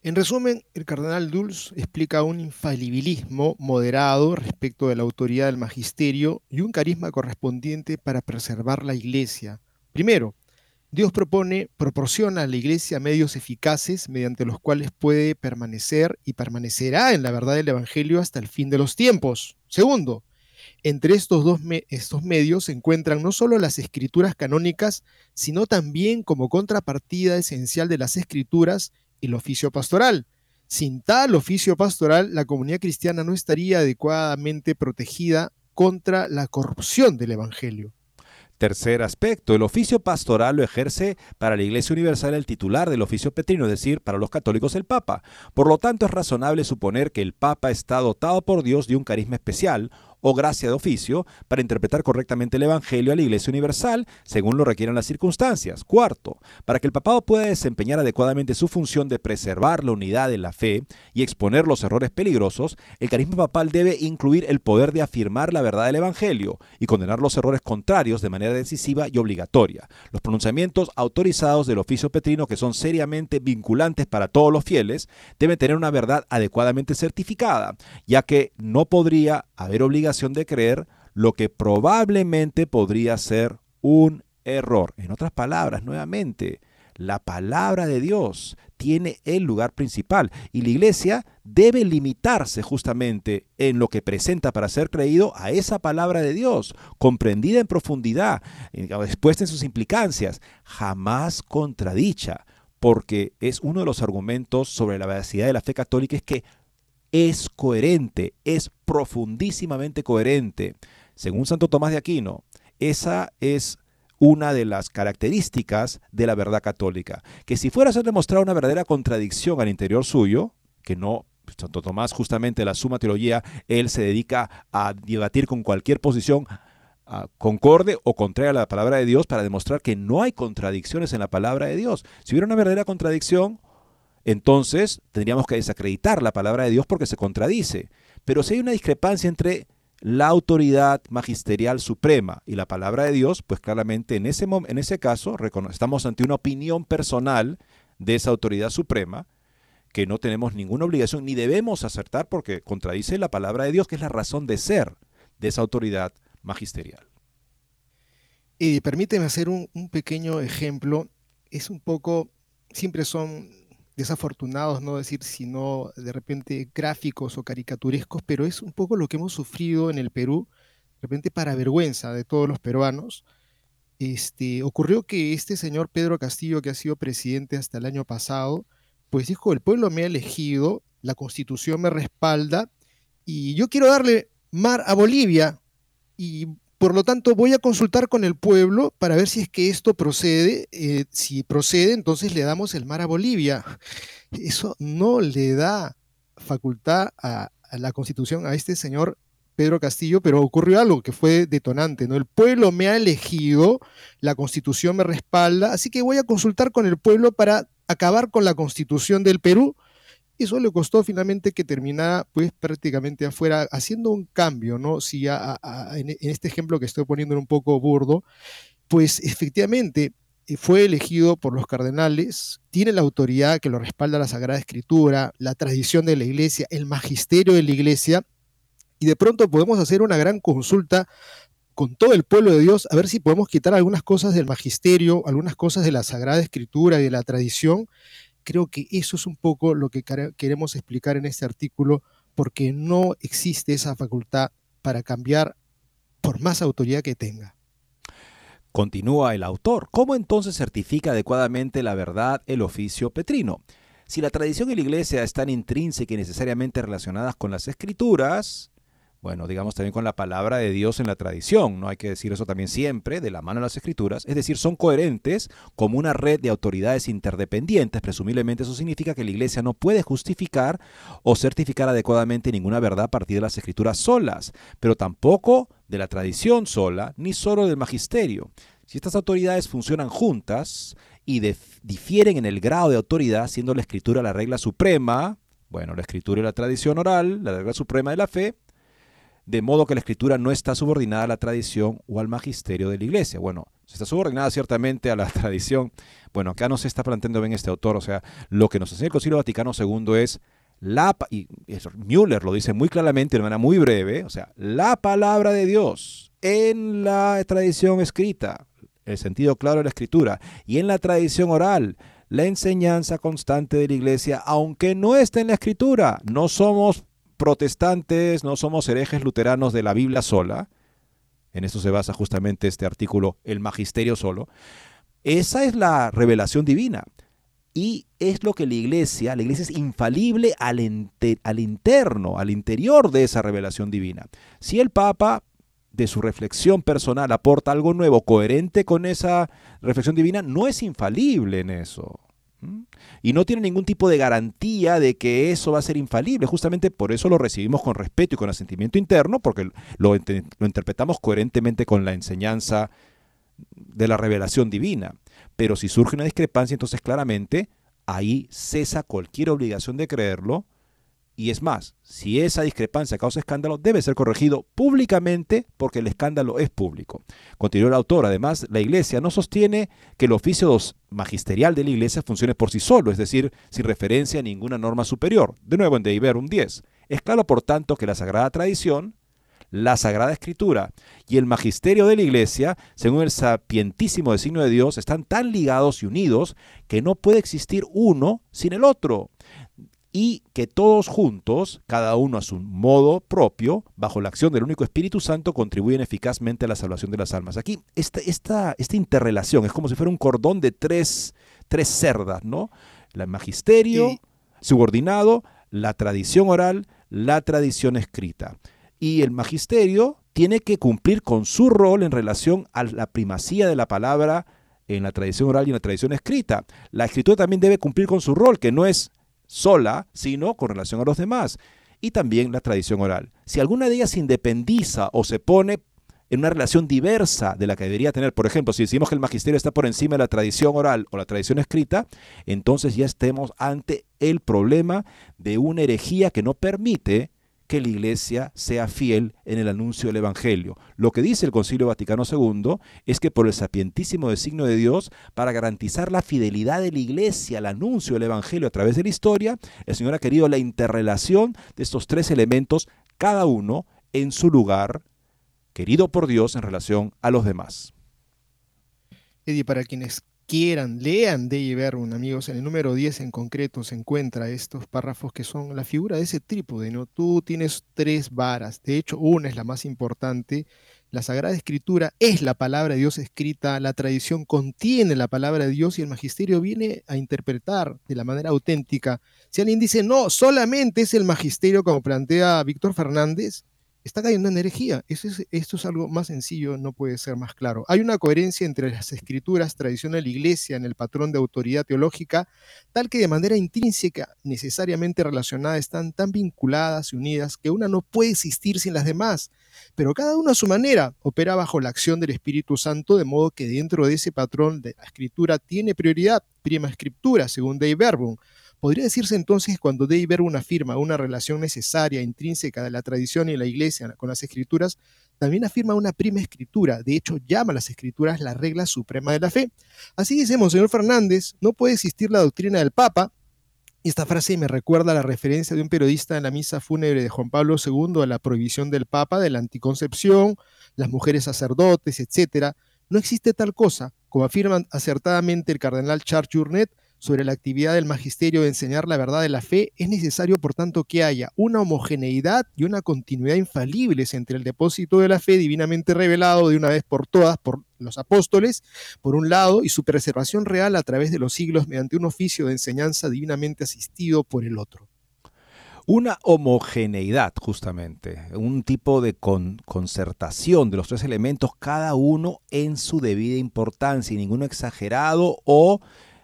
En resumen, el cardenal Dulce explica un infalibilismo moderado respecto de la autoridad del magisterio y un carisma correspondiente para preservar la iglesia. Primero, Dios propone, proporciona a la iglesia medios eficaces mediante los cuales puede permanecer y permanecerá en la verdad del Evangelio hasta el fin de los tiempos. Segundo, entre estos dos medios se encuentran no solo las escrituras canónicas, sino también como contrapartida esencial de las escrituras el oficio pastoral. Sin tal oficio pastoral, la comunidad cristiana no estaría adecuadamente protegida contra la corrupción del Evangelio. Tercer aspecto, el oficio pastoral lo ejerce para la Iglesia Universal el titular del oficio petrino, es decir, para los católicos el Papa. Por lo tanto, es razonable suponer que el Papa está dotado por Dios de un carisma especial o gracia de oficio para interpretar correctamente el Evangelio a la Iglesia Universal según lo requieran las circunstancias. Cuarto, para que el papado pueda desempeñar adecuadamente su función de preservar la unidad de la fe y exponer los errores peligrosos, el carisma papal debe incluir el poder de afirmar la verdad del Evangelio y condenar los errores contrarios de manera decisiva y obligatoria. Los pronunciamientos autorizados del oficio petrino que son seriamente vinculantes para todos los fieles deben tener una verdad adecuadamente certificada, ya que no podría haber de creer lo que probablemente podría ser un error. En otras palabras, nuevamente, la palabra de Dios tiene el lugar principal y la iglesia debe limitarse justamente en lo que presenta para ser creído a esa palabra de Dios, comprendida en profundidad, eh, expuesta en sus implicancias, jamás contradicha, porque es uno de los argumentos sobre la veracidad de la fe católica es que es coherente, es profundísimamente coherente. Según Santo Tomás de Aquino, esa es una de las características de la verdad católica, que si fuera a ser demostrada una verdadera contradicción al interior suyo, que no, Santo Tomás justamente la suma teología, él se dedica a debatir con cualquier posición concorde o contraria a la palabra de Dios para demostrar que no hay contradicciones en la palabra de Dios. Si hubiera una verdadera contradicción, entonces tendríamos que desacreditar la palabra de Dios porque se contradice. Pero si hay una discrepancia entre la autoridad magisterial suprema y la palabra de Dios, pues claramente en ese, en ese caso estamos ante una opinión personal de esa autoridad suprema que no tenemos ninguna obligación ni debemos acertar porque contradice la palabra de Dios, que es la razón de ser de esa autoridad magisterial. Y permíteme hacer un, un pequeño ejemplo. Es un poco, siempre son desafortunados, no decir sino de repente gráficos o caricaturescos, pero es un poco lo que hemos sufrido en el Perú, de repente para vergüenza de todos los peruanos. Este, ocurrió que este señor Pedro Castillo, que ha sido presidente hasta el año pasado, pues dijo, el pueblo me ha elegido, la constitución me respalda, y yo quiero darle mar a Bolivia, y por lo tanto, voy a consultar con el pueblo para ver si es que esto procede. Eh, si procede, entonces le damos el mar a Bolivia. Eso no le da facultad a, la constitución a este señor Pedro Castillo, pero ocurrió algo que fue detonante, ¿no? El pueblo me ha elegido, la constitución me respalda, así que voy a consultar con el pueblo para acabar con la constitución del Perú eso le costó finalmente que terminara pues prácticamente afuera, haciendo un cambio, ¿no? Si en, este ejemplo que estoy poniendo un poco burdo, pues efectivamente eh, fue elegido por los cardenales, tiene la autoridad que lo respalda la Sagrada Escritura, la tradición de la iglesia, el magisterio de la iglesia, y de pronto podemos hacer una gran consulta con todo el pueblo de Dios a ver si podemos quitar algunas cosas del magisterio, algunas cosas de la Sagrada Escritura y de la tradición creo que eso es un poco lo que queremos explicar en este artículo, porque no existe esa facultad para cambiar por más autoridad que tenga. Continúa el autor. ¿Cómo entonces certifica adecuadamente la verdad el oficio petrino? Si la tradición y la iglesia están intrínseca y necesariamente relacionadas con las escrituras, bueno, digamos también con la palabra de Dios en la tradición, no hay que decir eso también siempre, de la mano de las escrituras, es decir, son coherentes como una red de autoridades interdependientes, presumiblemente eso significa que la iglesia no puede justificar o certificar adecuadamente ninguna verdad a partir de las escrituras solas, pero tampoco de la tradición sola, ni solo del magisterio. Si estas autoridades funcionan juntas y difieren en el grado de autoridad, siendo la escritura la regla suprema, bueno, la escritura y la tradición oral, la regla suprema de la fe, de modo que la escritura no está subordinada a la tradición o al magisterio de la iglesia. Bueno, se está subordinada ciertamente a la tradición. Bueno, acá no se está planteando bien este autor, o sea, lo que nos enseña el Concilio Vaticano II es la, y Müller lo dice muy claramente de manera muy breve, o sea, la palabra de Dios en la tradición escrita, el sentido claro de la escritura, y en la tradición oral, la enseñanza constante de la iglesia, aunque no esté en la escritura, no somos protestantes, no somos herejes luteranos de la Biblia sola, en eso se basa justamente este artículo, el magisterio solo, esa es la revelación divina. Y es lo que la iglesia, la iglesia es infalible al, al interno, al interior de esa revelación divina. Si el Papa de su reflexión personal aporta algo nuevo, coherente con esa reflexión divina, no es infalible en eso. Y no tiene ningún tipo de garantía de que eso va a ser infalible. Justamente por eso lo recibimos con respeto y con asentimiento interno, porque lo, lo interpretamos coherentemente con la enseñanza de la revelación divina. Pero si surge una discrepancia, entonces claramente ahí cesa cualquier obligación de creerlo. Y es más, si esa discrepancia causa escándalo, debe ser corregido públicamente porque el escándalo es público. Continuó el autor, además, la Iglesia no sostiene que el oficio magisterial de la Iglesia funcione por sí solo, es decir, sin referencia a ninguna norma superior. De nuevo en un 10. Es claro, por tanto, que la Sagrada Tradición la Sagrada Escritura y el magisterio de la Iglesia, según el sapientísimo designio de Dios, están tan ligados y unidos que no puede existir uno sin el otro. Y que todos juntos, cada uno a su modo propio, bajo la acción del único Espíritu Santo, contribuyen eficazmente a la salvación de las almas. Aquí, esta, esta, esta interrelación es como si fuera un cordón de tres, tres cerdas, ¿no? El magisterio subordinado, la tradición oral, la tradición escrita y el magisterio tiene que cumplir con su rol en relación a la primacía de la palabra en la tradición oral y en la tradición escrita. La escritura también debe cumplir con su rol, que no es sola, sino con relación a los demás. Y también la tradición oral. Si alguna de ellas se independiza o se pone en una relación diversa de la que debería tener, por ejemplo, si decimos que el magisterio está por encima de la tradición oral o la tradición escrita, entonces ya estemos ante el problema de una herejía que no permite que la Iglesia sea fiel en el anuncio del Evangelio. Lo que dice el Concilio Vaticano II es que por el sapientísimo designio de Dios, para garantizar la fidelidad de la Iglesia al anuncio del Evangelio a través de la historia, el Señor ha querido la interrelación de estos tres elementos, cada uno en su lugar, querido por Dios en relación a los demás. Eddie, para quienes quieran, lean de Verbum, amigos. En el número 10 en concreto se encuentra estos párrafos que son la figura de ese trípode, ¿no? Tú tienes tres varas, de hecho una es la más importante. La Sagrada Escritura es la palabra de Dios escrita, la tradición contiene la palabra de Dios y el magisterio viene a interpretar de la manera auténtica. Si alguien dice, no, solamente es el magisterio como plantea Víctor Fernández, está cayendo en herejía. Eso es, esto es algo más sencillo, no puede ser más claro. Hay una coherencia entre las escrituras, tradición de la iglesia, en el patrón de autoridad teológica, tal que de manera intrínseca, necesariamente relacionada, están tan vinculadas y unidas que una no puede existir sin las demás. Pero cada uno a su manera opera bajo la acción del Espíritu Santo, de modo que dentro de ese patrón de la escritura tiene prioridad, prima escritura, según Dei Verbum Podría decirse entonces que cuando Dei una afirma una relación necesaria, intrínseca de la tradición y la iglesia con las escrituras, también afirma una prima escritura, de hecho llama a las escrituras la regla suprema de la fe. Así dice Monseñor Fernández, no puede existir la doctrina del Papa, y esta frase me recuerda a la referencia de un periodista en la misa fúnebre de Juan Pablo II a la prohibición del Papa de la anticoncepción, las mujeres sacerdotes, etc. No existe tal cosa, como afirma acertadamente el cardenal Charles Journet, sobre la actividad del magisterio de enseñar la verdad de la fe, es necesario, por tanto, que haya una homogeneidad y una continuidad infalibles entre el depósito de la fe divinamente revelado de una vez por todas por los apóstoles, por un lado, y su preservación real a través de los siglos mediante un oficio de enseñanza divinamente asistido por el otro. Una homogeneidad, justamente, un tipo de concertación de los tres elementos, cada uno en su debida importancia, y ninguno exagerado o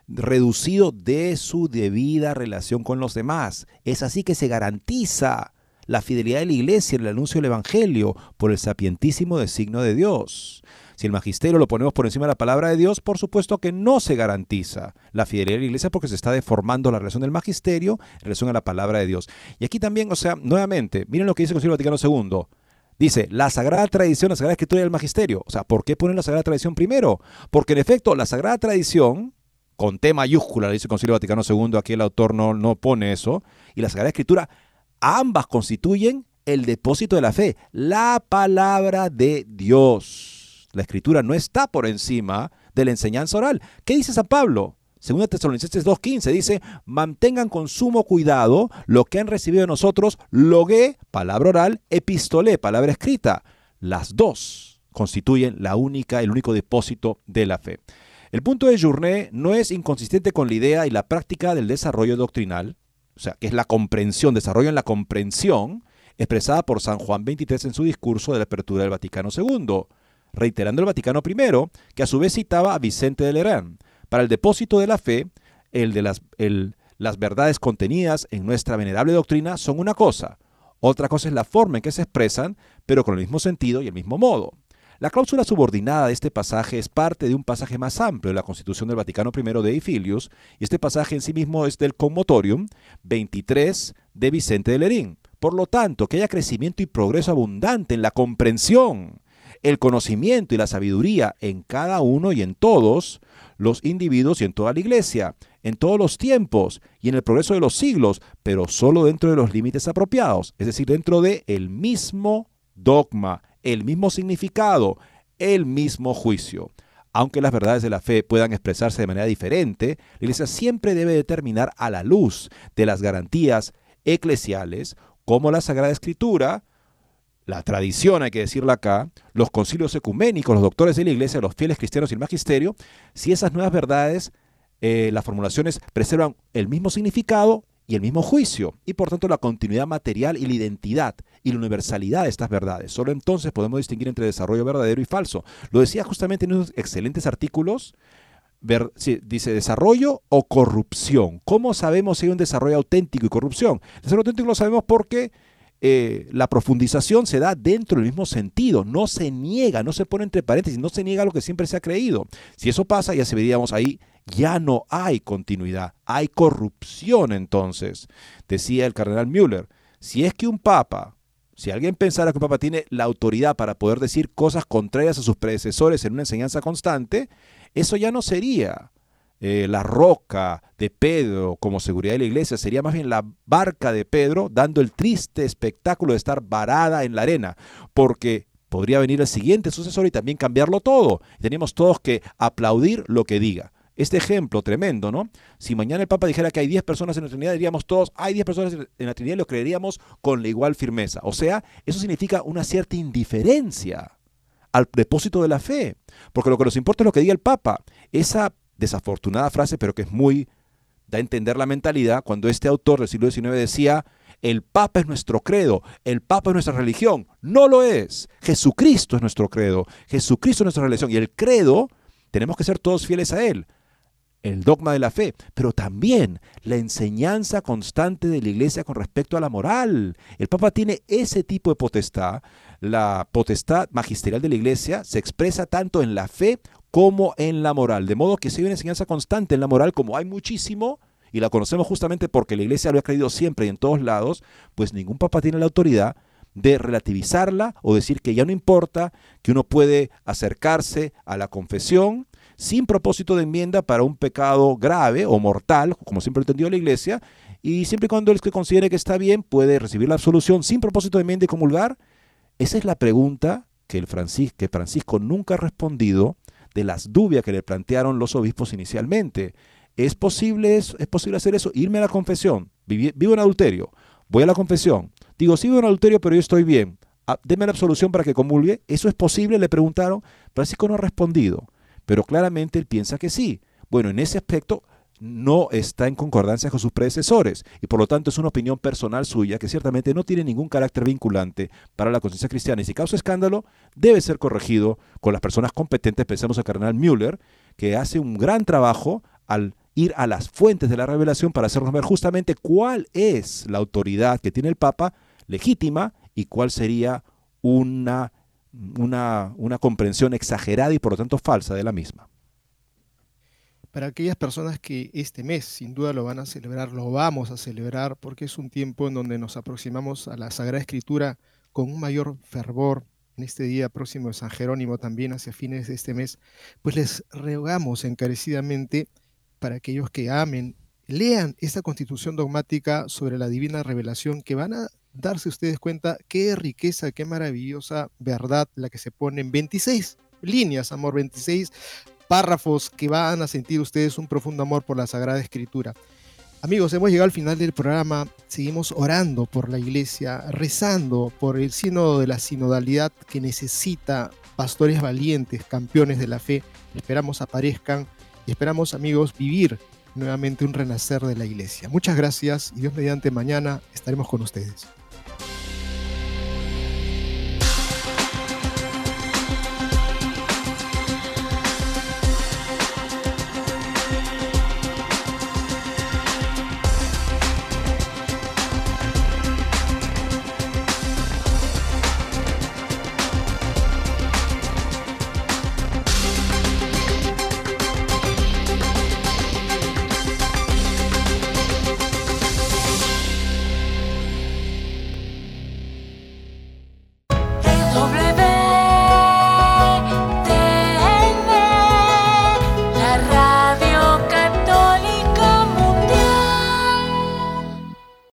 reducido de su debida relación con los demás. Es así que se garantiza la fidelidad de la iglesia en el anuncio del Evangelio por el sapientísimo designio de Dios. Si el magisterio lo ponemos por encima de la palabra de Dios, por supuesto que no se garantiza la fidelidad de la iglesia porque se está deformando la relación del magisterio en relación a la palabra de Dios. Y aquí también, o sea, nuevamente, miren lo que dice el Concilio Vaticano II. Dice, la Sagrada Tradición, la Sagrada Escritura y el Magisterio. O sea, ¿por qué ponen la Sagrada Tradición primero? Porque en efecto, la Sagrada Tradición con T mayúscula, dice el Concilio Vaticano II, aquí el autor no, no pone eso, y la Sagrada Escritura, ambas constituyen el depósito de la fe, la palabra de Dios. La Escritura no está por encima de la enseñanza oral. ¿Qué dice San Pablo? Según Tesalonicenses 2.15 dice, mantengan con sumo cuidado lo que han recibido de nosotros, logué, palabra oral, epistolé, palabra escrita. Las dos constituyen la única, el único depósito de la fe. El punto de Journet no es inconsistente con la idea y la práctica del desarrollo doctrinal, o sea, que es la comprensión, desarrollo en la comprensión, expresada por San Juan XXIII en su discurso de la apertura del Vaticano II, reiterando el Vaticano I, que a su vez citaba a Vicente de Lerán. Para el depósito de la fe, el de las, las verdades contenidas en nuestra venerable doctrina son una cosa, otra cosa es la forma en que se expresan, pero con el mismo sentido y el mismo modo. La cláusula subordinada de este pasaje es parte de un pasaje más amplio de la Constitución del Vaticano I de Eifilius, y este pasaje en sí mismo es del Commotorium 23 de Vicente de Lerín. Por lo tanto, que haya crecimiento y progreso abundante en la comprensión, el conocimiento y la sabiduría en cada uno y en todos los individuos y en toda la iglesia, en todos los tiempos y en el progreso de los siglos, pero solo dentro de los límites apropiados, es decir, dentro de mismo dogma, el mismo significado, el mismo juicio. Aunque las verdades de la fe puedan expresarse de manera diferente, la Iglesia siempre debe determinar a la luz de las garantías eclesiales, como la Sagrada Escritura, la tradición, hay que decirlo acá, los concilios ecuménicos, los doctores de la Iglesia, los fieles cristianos y el magisterio, si esas nuevas verdades, eh, las formulaciones preservan el mismo significado y el mismo juicio, y por tanto la continuidad material y la identidad y la universalidad de estas verdades. Solo entonces podemos distinguir entre desarrollo verdadero y falso. Lo decía justamente en unos excelentes artículos, dice desarrollo o corrupción. ¿Cómo sabemos si hay un desarrollo auténtico y corrupción? El desarrollo auténtico lo sabemos porque eh, la profundización se da dentro del mismo sentido, no se niega, no se pone entre paréntesis, no se niega lo que siempre se ha creído. Si eso pasa, ya se veríamos ahí ya no hay continuidad, hay corrupción entonces. Decía el cardenal Müller, si es que un papa, si alguien pensara que un papa tiene la autoridad para poder decir cosas contrarias a sus predecesores en una enseñanza constante, eso ya no sería eh, la roca de Pedro como seguridad de la iglesia, sería más bien la barca de Pedro dando el triste espectáculo de estar varada en la arena, porque podría venir el siguiente sucesor y también cambiarlo todo. Tenemos todos que aplaudir lo que diga. Este ejemplo tremendo, ¿no? Si mañana el Papa dijera que hay 10 personas en la Trinidad, diríamos todos, hay 10 personas en la Trinidad y lo creeríamos con la igual firmeza. O sea, eso significa una cierta indiferencia al depósito de la fe. Porque lo que nos importa es lo que diga el Papa. Esa desafortunada frase, pero que es muy, da a entender la mentalidad, cuando este autor del siglo XIX decía, el Papa es nuestro credo, el Papa es nuestra religión. No lo es. Jesucristo es nuestro credo, Jesucristo es nuestra religión. Y el credo, tenemos que ser todos fieles a Él el dogma de la fe, pero también la enseñanza constante de la iglesia con respecto a la moral. El Papa tiene ese tipo de potestad. La potestad magisterial de la iglesia se expresa tanto en la fe como en la moral. De modo que si hay una enseñanza constante en la moral, como hay muchísimo, y la conocemos justamente porque la iglesia lo ha creído siempre y en todos lados, pues ningún papa tiene la autoridad de relativizarla o decir que ya no importa, que uno puede acercarse a la confesión sin propósito de enmienda para un pecado grave o mortal, como siempre ha entendido la Iglesia, y siempre y cuando el que considere que está bien puede recibir la absolución sin propósito de enmienda y comulgar. Esa es la pregunta que, el que Francisco nunca ha respondido de las dudas que le plantearon los obispos inicialmente. ¿Es posible, es, posible hacer eso? Irme a la confesión. vivo en adulterio. Voy a la confesión. Digo, sí vivo en adulterio, pero yo estoy bien. Ah, deme la absolución para que comulgue. ¿Eso es posible? Le preguntaron. Francisco no ha respondido pero claramente él piensa que sí. Bueno, en ese aspecto no está en concordancia con sus predecesores y por lo tanto es una opinión personal suya que ciertamente no tiene ningún carácter vinculante para la conciencia cristiana y si causa escándalo debe ser corregido con las personas competentes, pensemos al cardenal Müller, que hace un gran trabajo al ir a las fuentes de la revelación para hacernos ver justamente cuál es la autoridad que tiene el Papa legítima y cuál sería una una, una comprensión exagerada y por lo tanto falsa de la misma. Para aquellas personas que este mes sin duda lo van a celebrar, lo vamos a celebrar porque es un tiempo en donde nos aproximamos a la Sagrada Escritura con un mayor fervor, en este día próximo de San Jerónimo también hacia fines de este mes, pues les rogamos encarecidamente para aquellos que amen, lean esta constitución dogmática sobre la divina revelación que van a darse ustedes cuenta qué riqueza, qué maravillosa verdad la que se pone en 26 líneas, amor, 26 párrafos que van a sentir ustedes un profundo amor por la Sagrada Escritura. Amigos, hemos llegado al final del programa, seguimos orando por la iglesia, rezando por el sínodo de la sinodalidad que necesita pastores valientes, campeones de la fe. Esperamos aparezcan y esperamos, amigos, vivir nuevamente un renacer de la iglesia. Muchas gracias y Dios mediante mañana estaremos con ustedes.